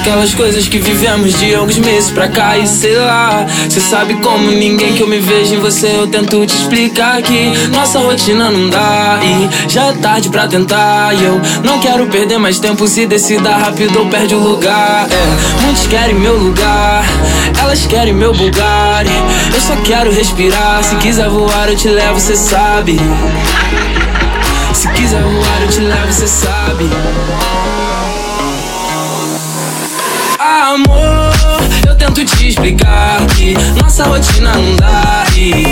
Daquelas coisas que vivemos de alguns meses pra cá e sei lá. Cê sabe como ninguém que eu me vejo em você, eu tento te explicar que nossa rotina não dá e já é tarde pra tentar. E eu não quero perder mais tempo se decida rápido ou perde o lugar. É, muitos querem meu lugar, elas querem meu Bugatti. Eu só quero respirar, se quiser voar eu te levo, cê sabe. Se quiser voar eu te levo, cê sabe. Amor, eu tento te explicar que nossa rotina não dá e,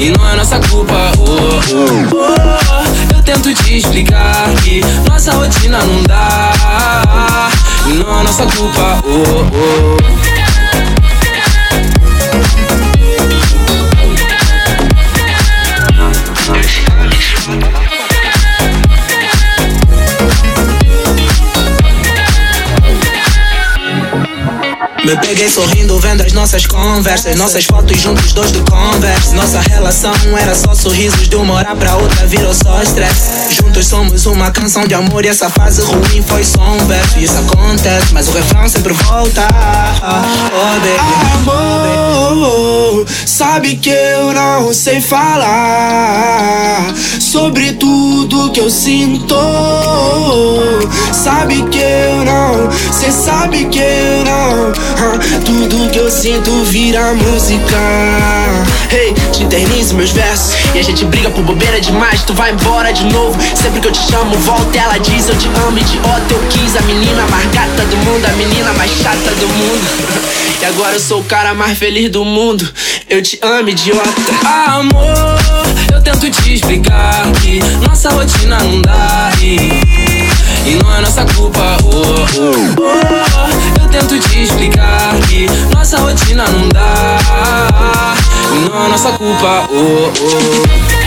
e não é nossa culpa. Oh, oh, oh. Eu tento te explicar que nossa rotina não dá e não é nossa culpa. Oh, oh. Me peguei sorrindo vendo as nossas conversas Nossas fotos juntos, dois do Converse. Nossa relação era só sorrisos De uma hora pra outra virou só stress Juntos somos uma canção de amor E essa fase ruim foi só um verso. Isso acontece, mas o refrão sempre volta. Oh baby. Amor, sabe que eu não sei falar Sobre tudo que eu sinto. Sabe que eu não, cê sabe que eu não. Tudo que eu sinto vira música. Hey, te eternizo meus versos. E a gente briga por bobeira demais. Tu vai embora de novo. Sempre que eu te chamo, volta. Ela diz eu te amo, idiota Eu quis a menina mais gata do mundo A menina mais chata do mundo. E agora eu sou o cara mais feliz do mundo. Eu te amo, idiota. Amor, eu tento te explicar que nossa rotina não dá e, e não é nossa culpa. Oh, oh, oh. Eu tento te explicar que nossa rotina não dá e não é nossa culpa. Oh, oh.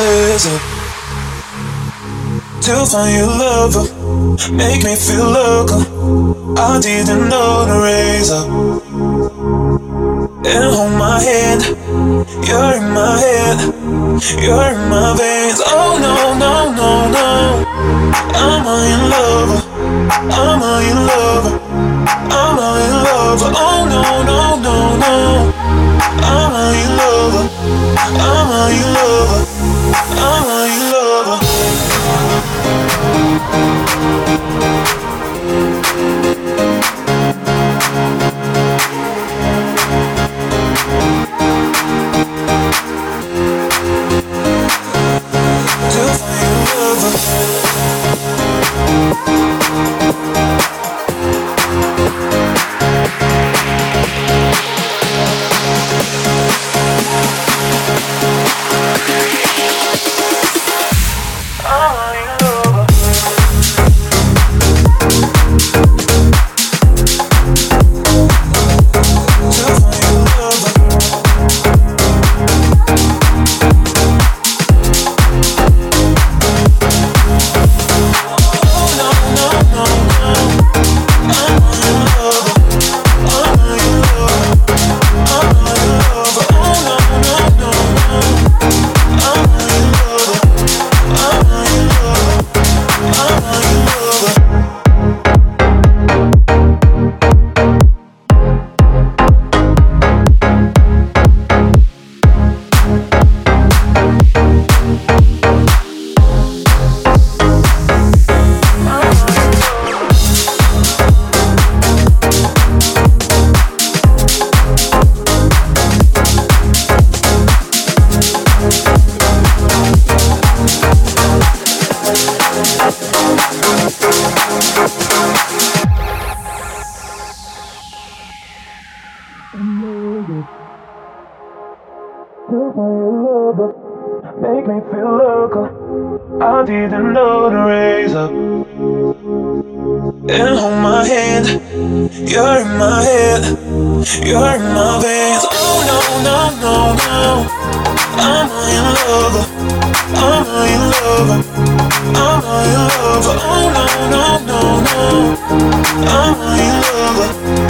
blizzard to find your lover. Make me feel local. I didn't know the raise and hold my hand. You're in my head. You're in my veins. Oh no no no no. I'm a in love. I'm a in love. I'm a in love. Oh no no no no. I'm a in love. I'm a in love. I'm in love. Make me feel local. I didn't know to raise up. And hold my hand. You're in my head. You're in my veins. Oh no, no, no, no. I'm in love. I'm in love. I'm in love. Oh no, no, no, no. I'm. I'm in love.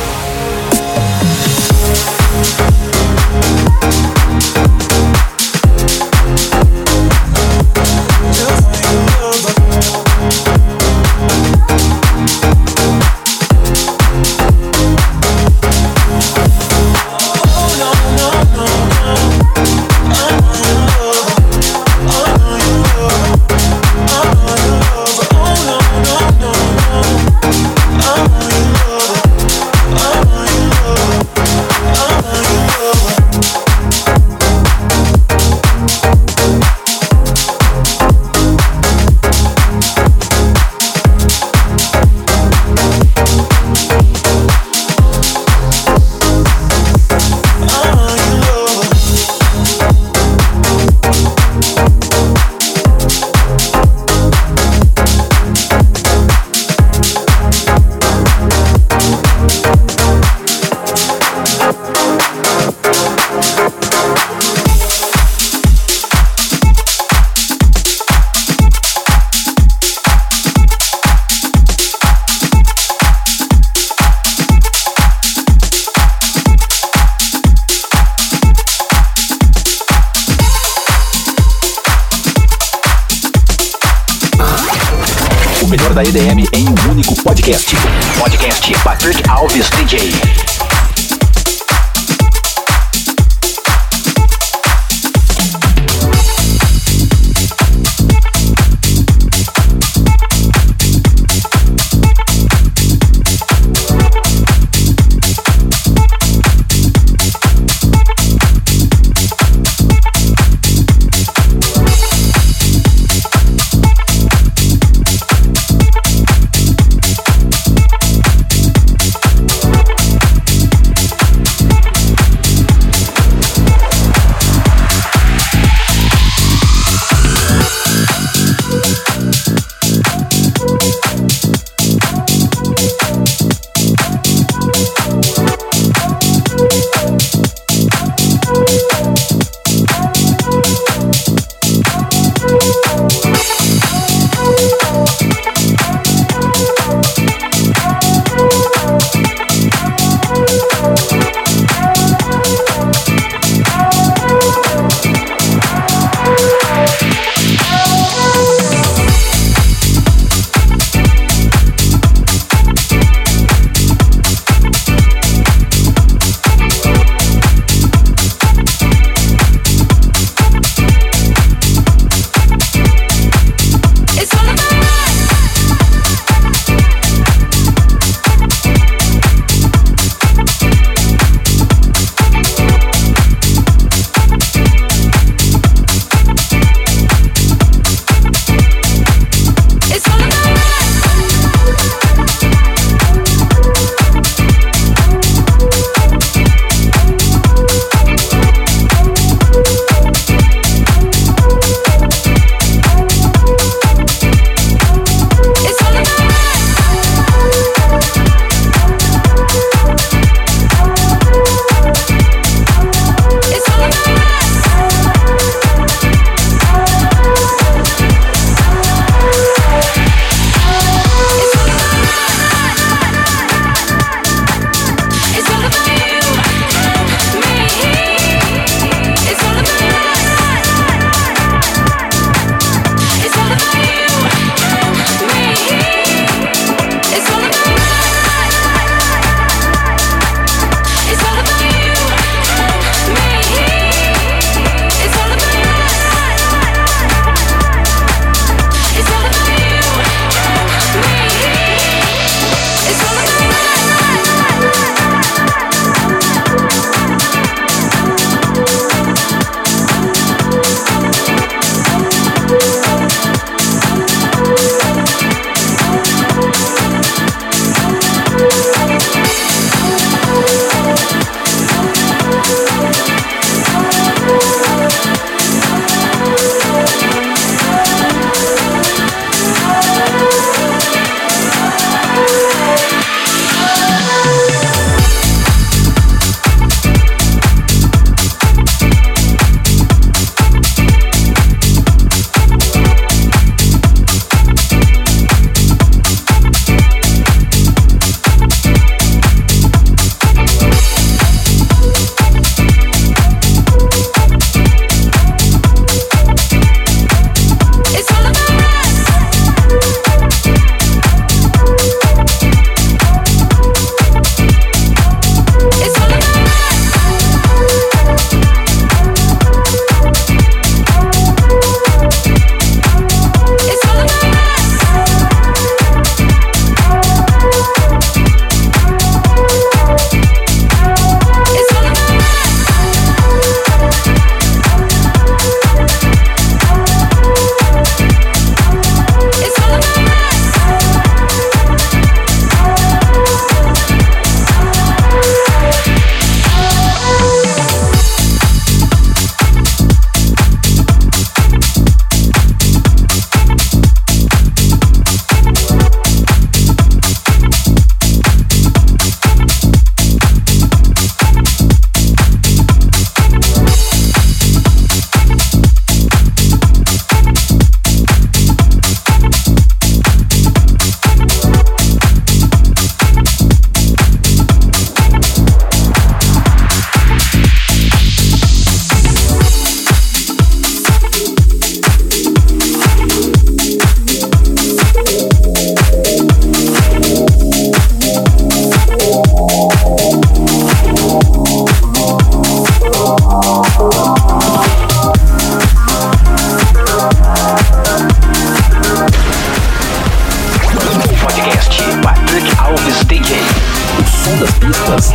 das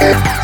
Thank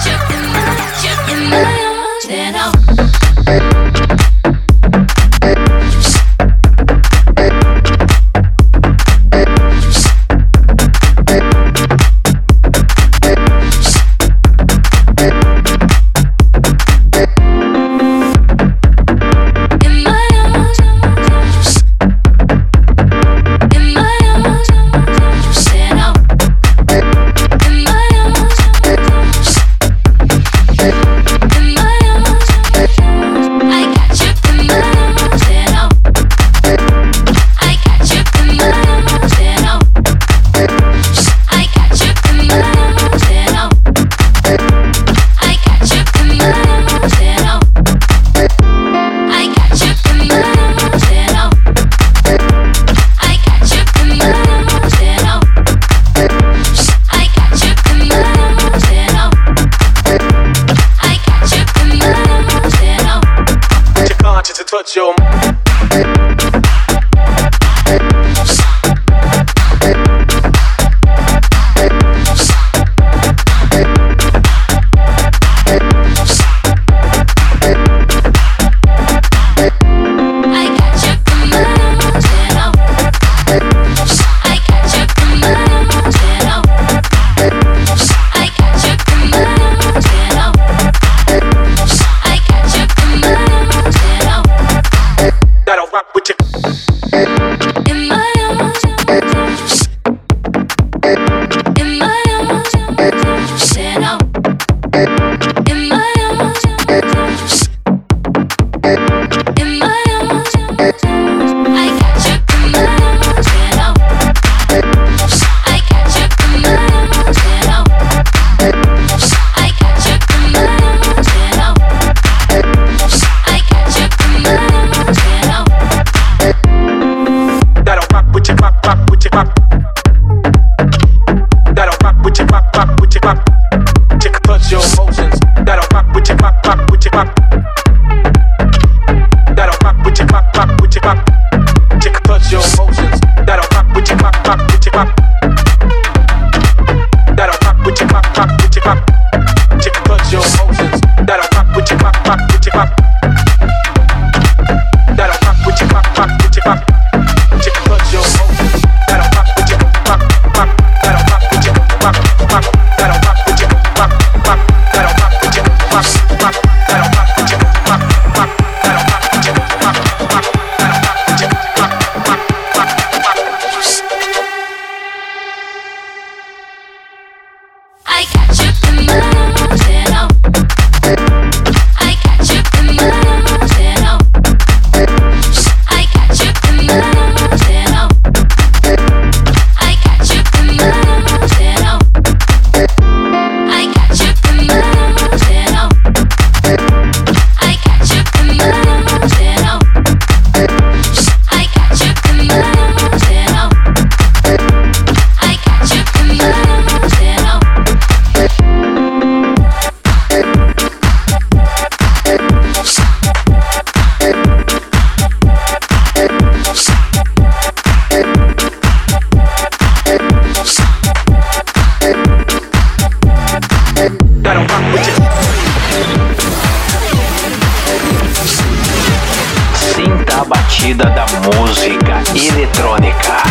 na batida da música eletrônica.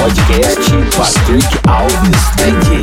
Podcast Patrick Alves Tandy.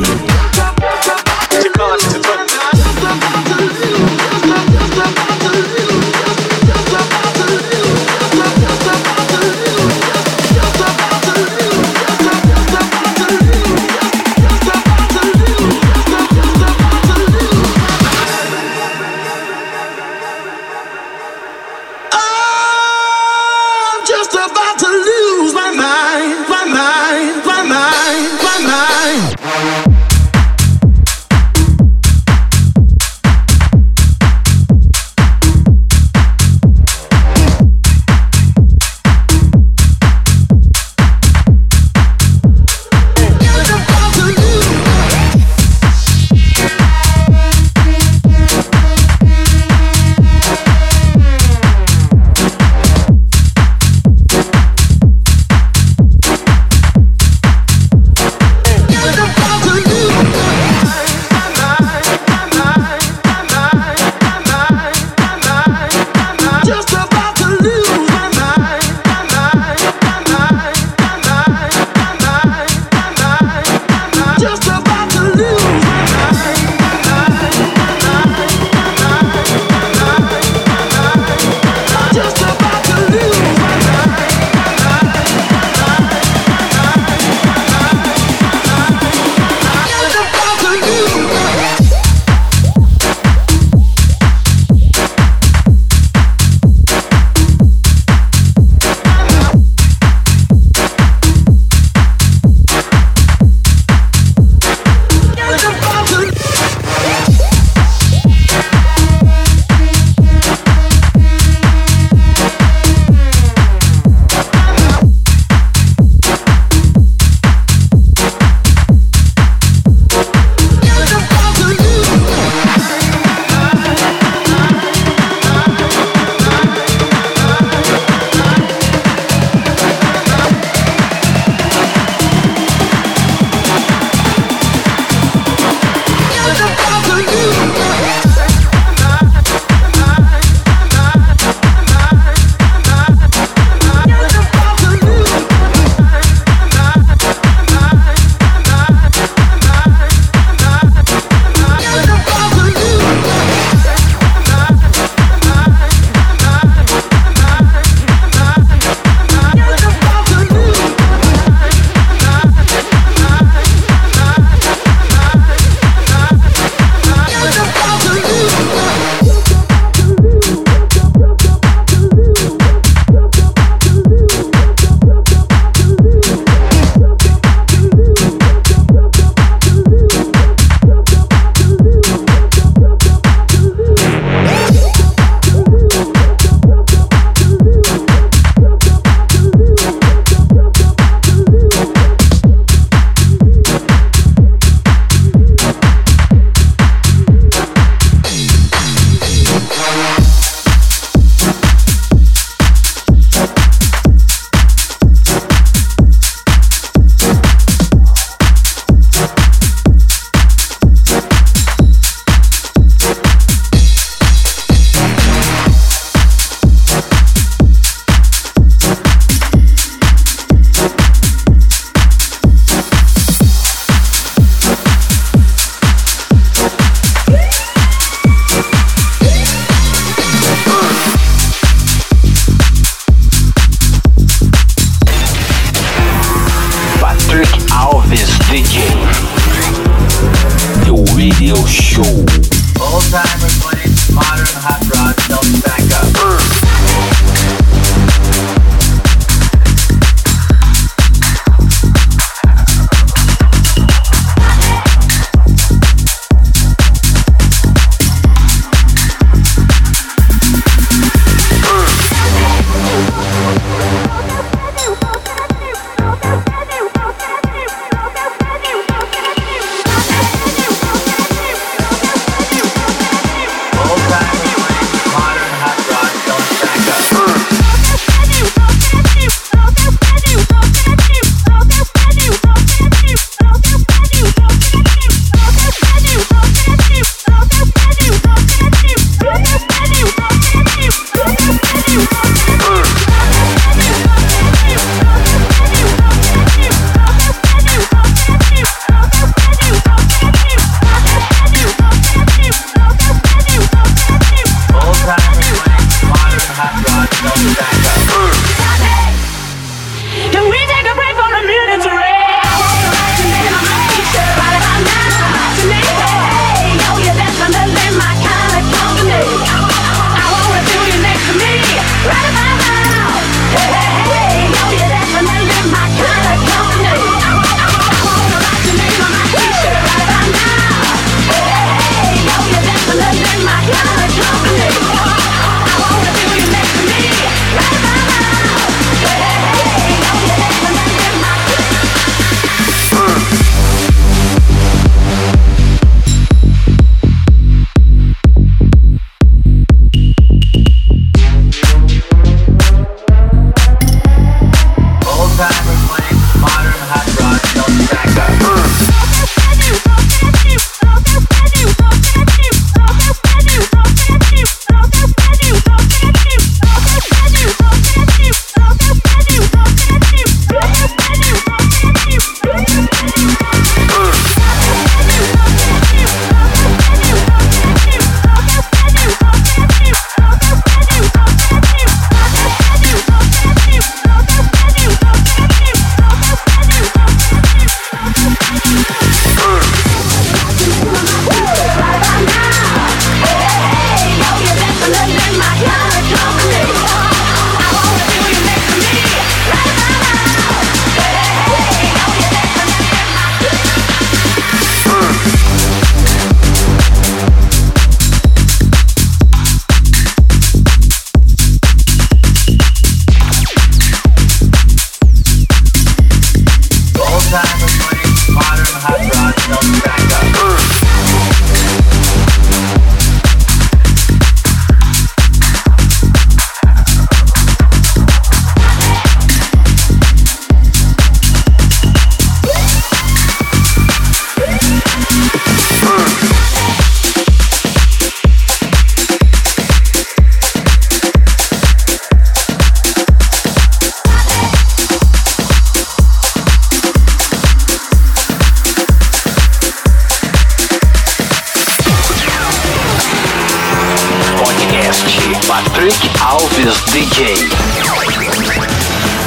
Patrick Alves DJ.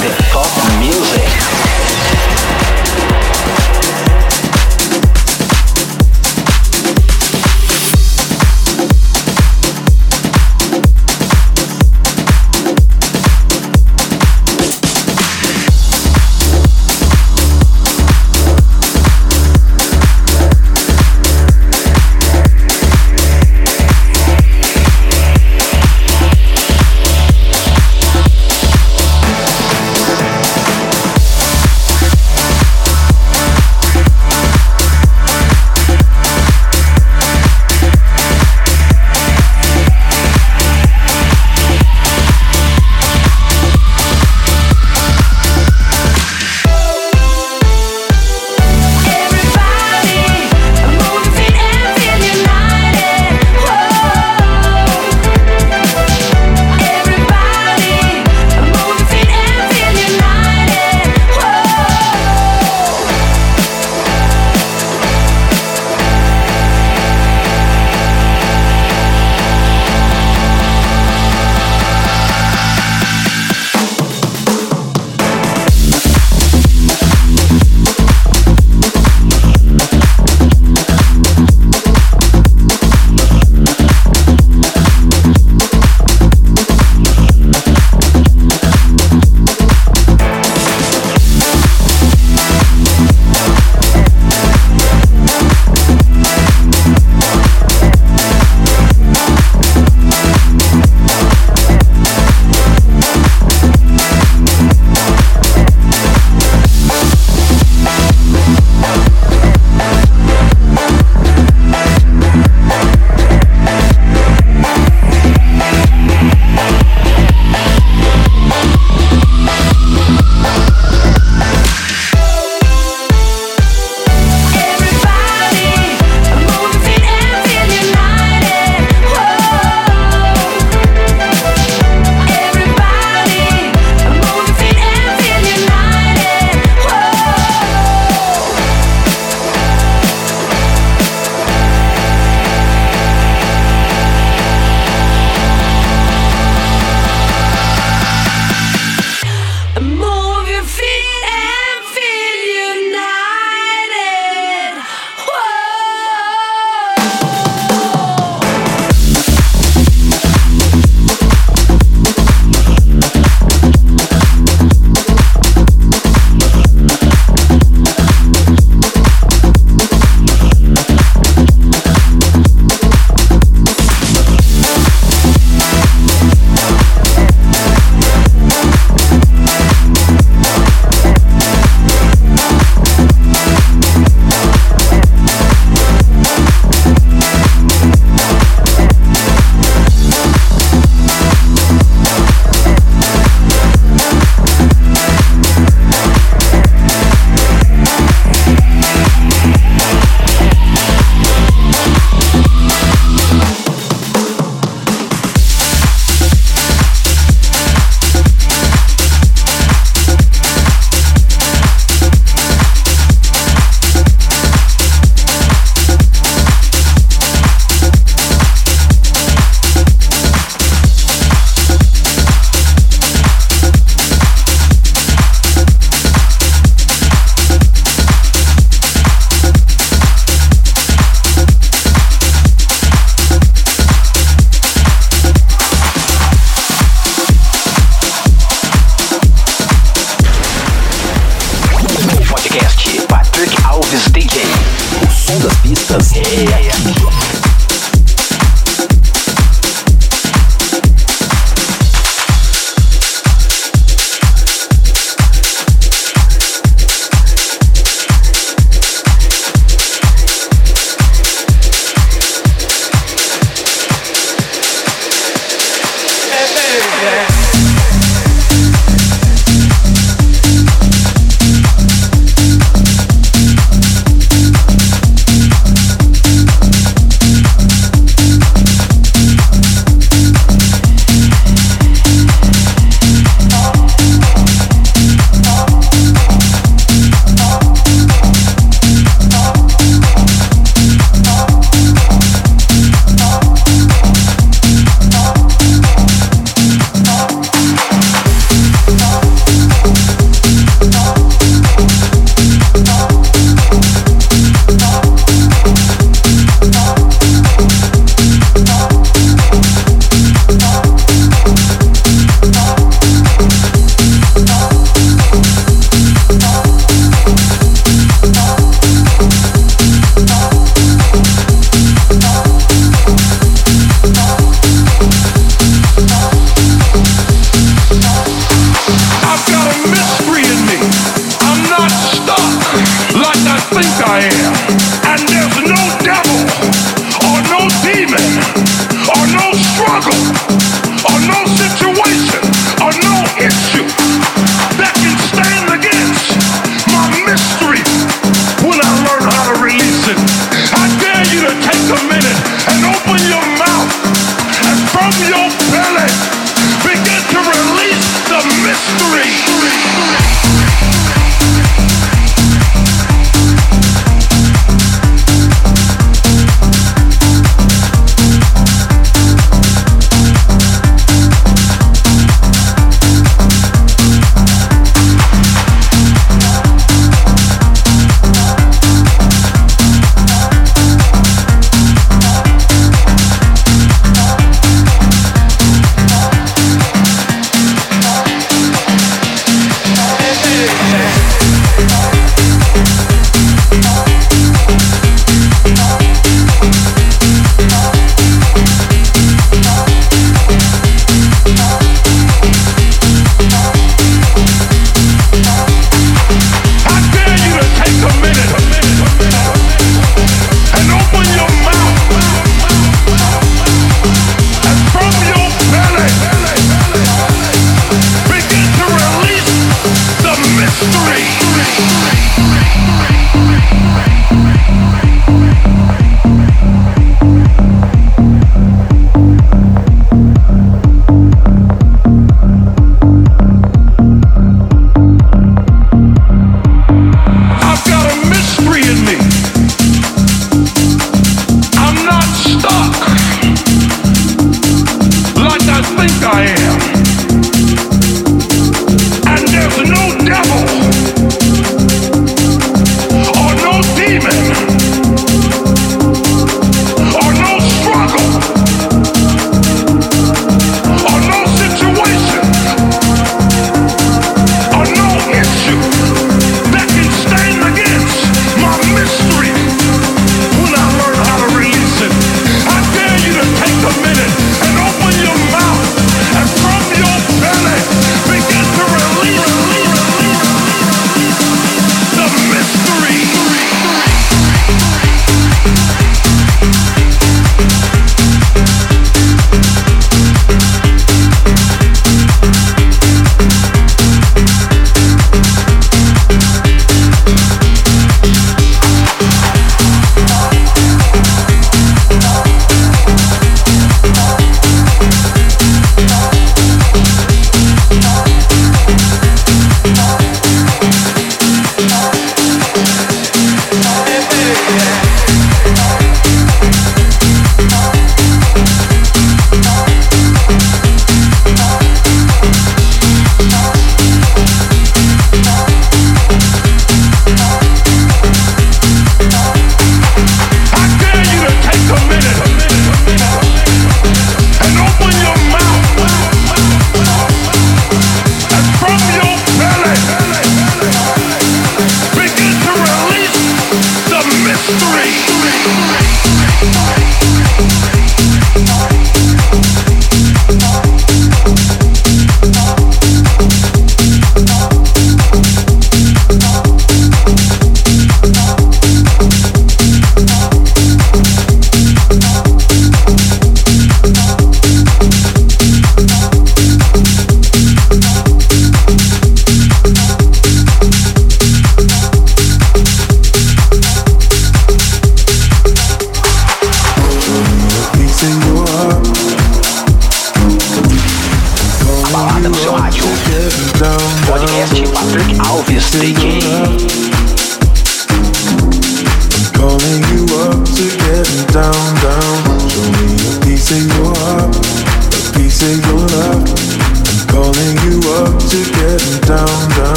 The Top Music.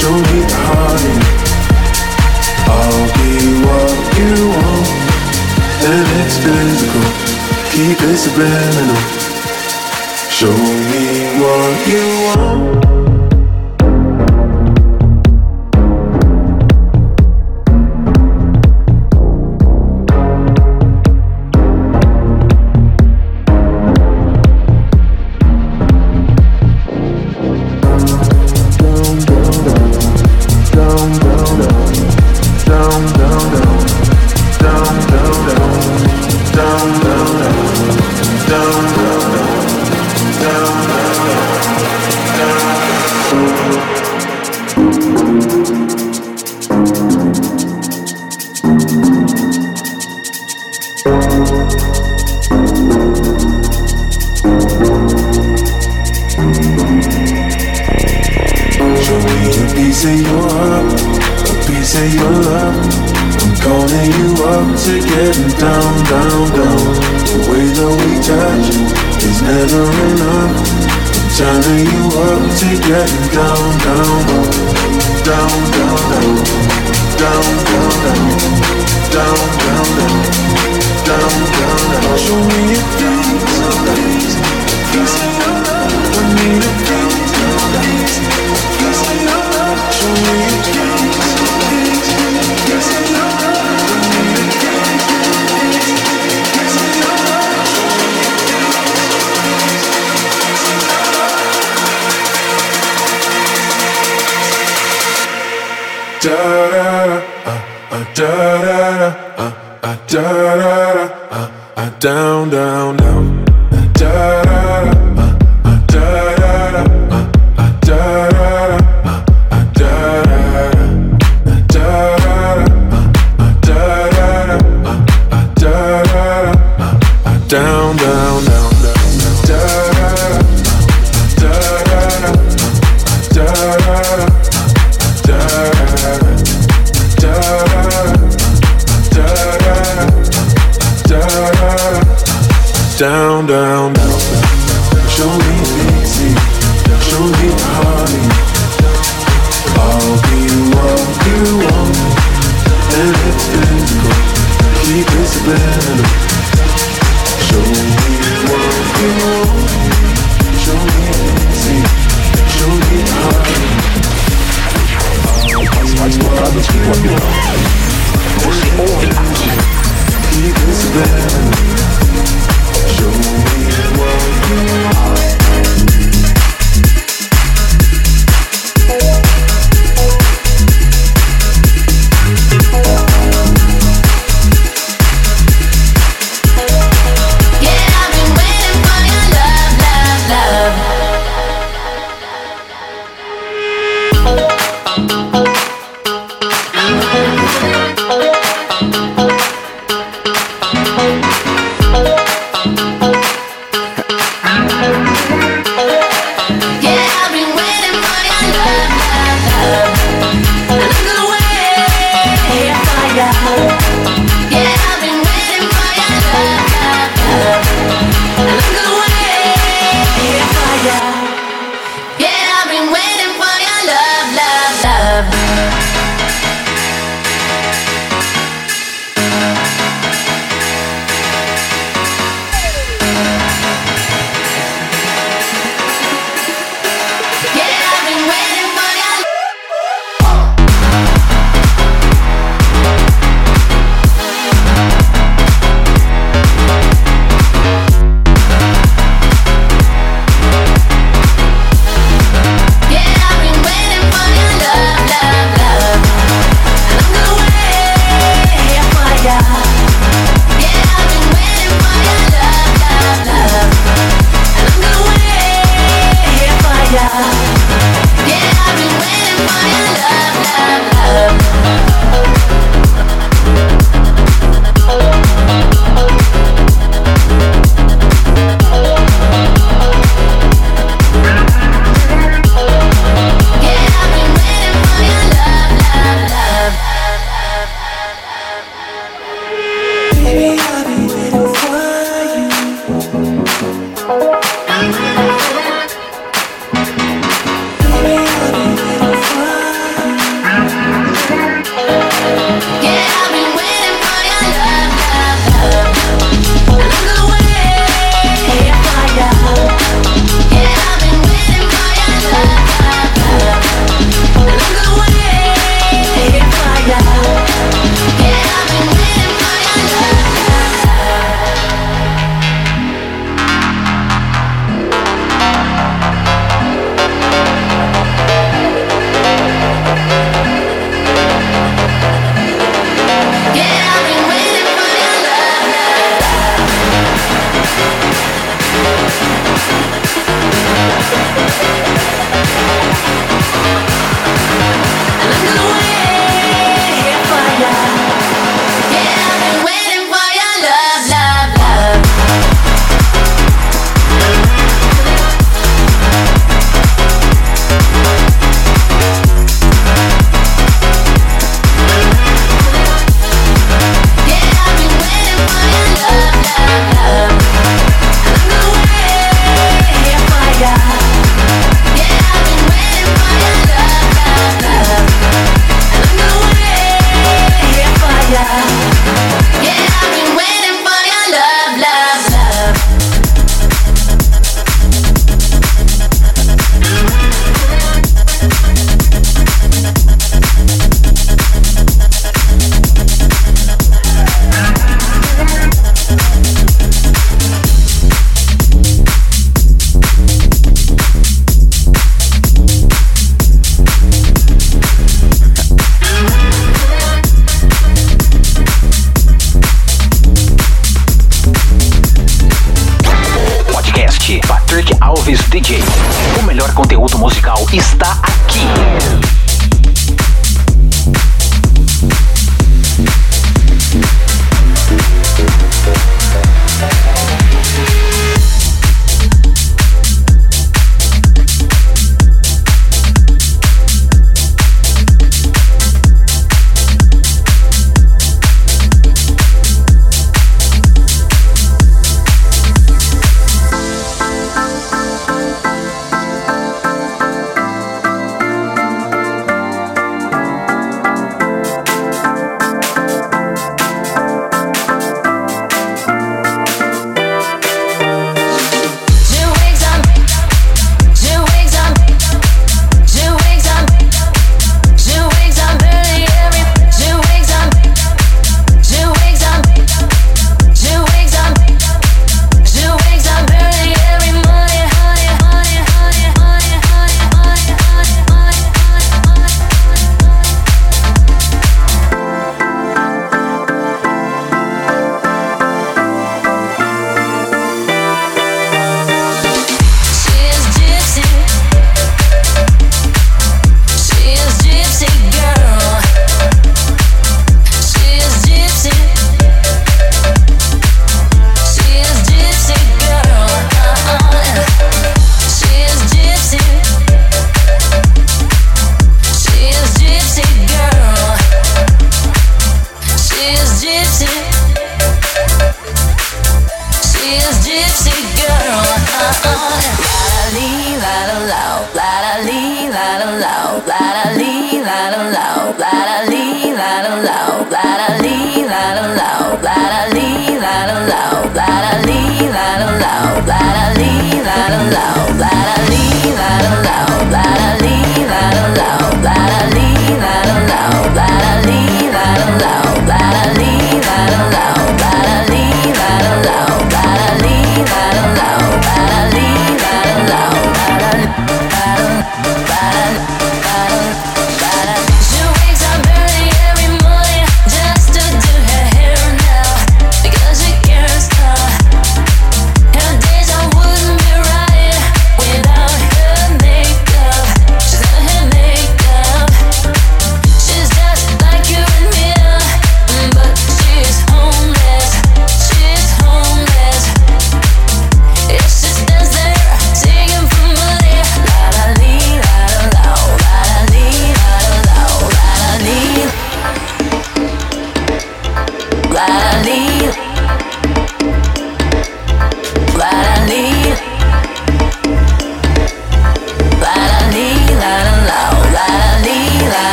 Show me I'll be what you want. It's physical. Keep it subliminal. Show me what you want.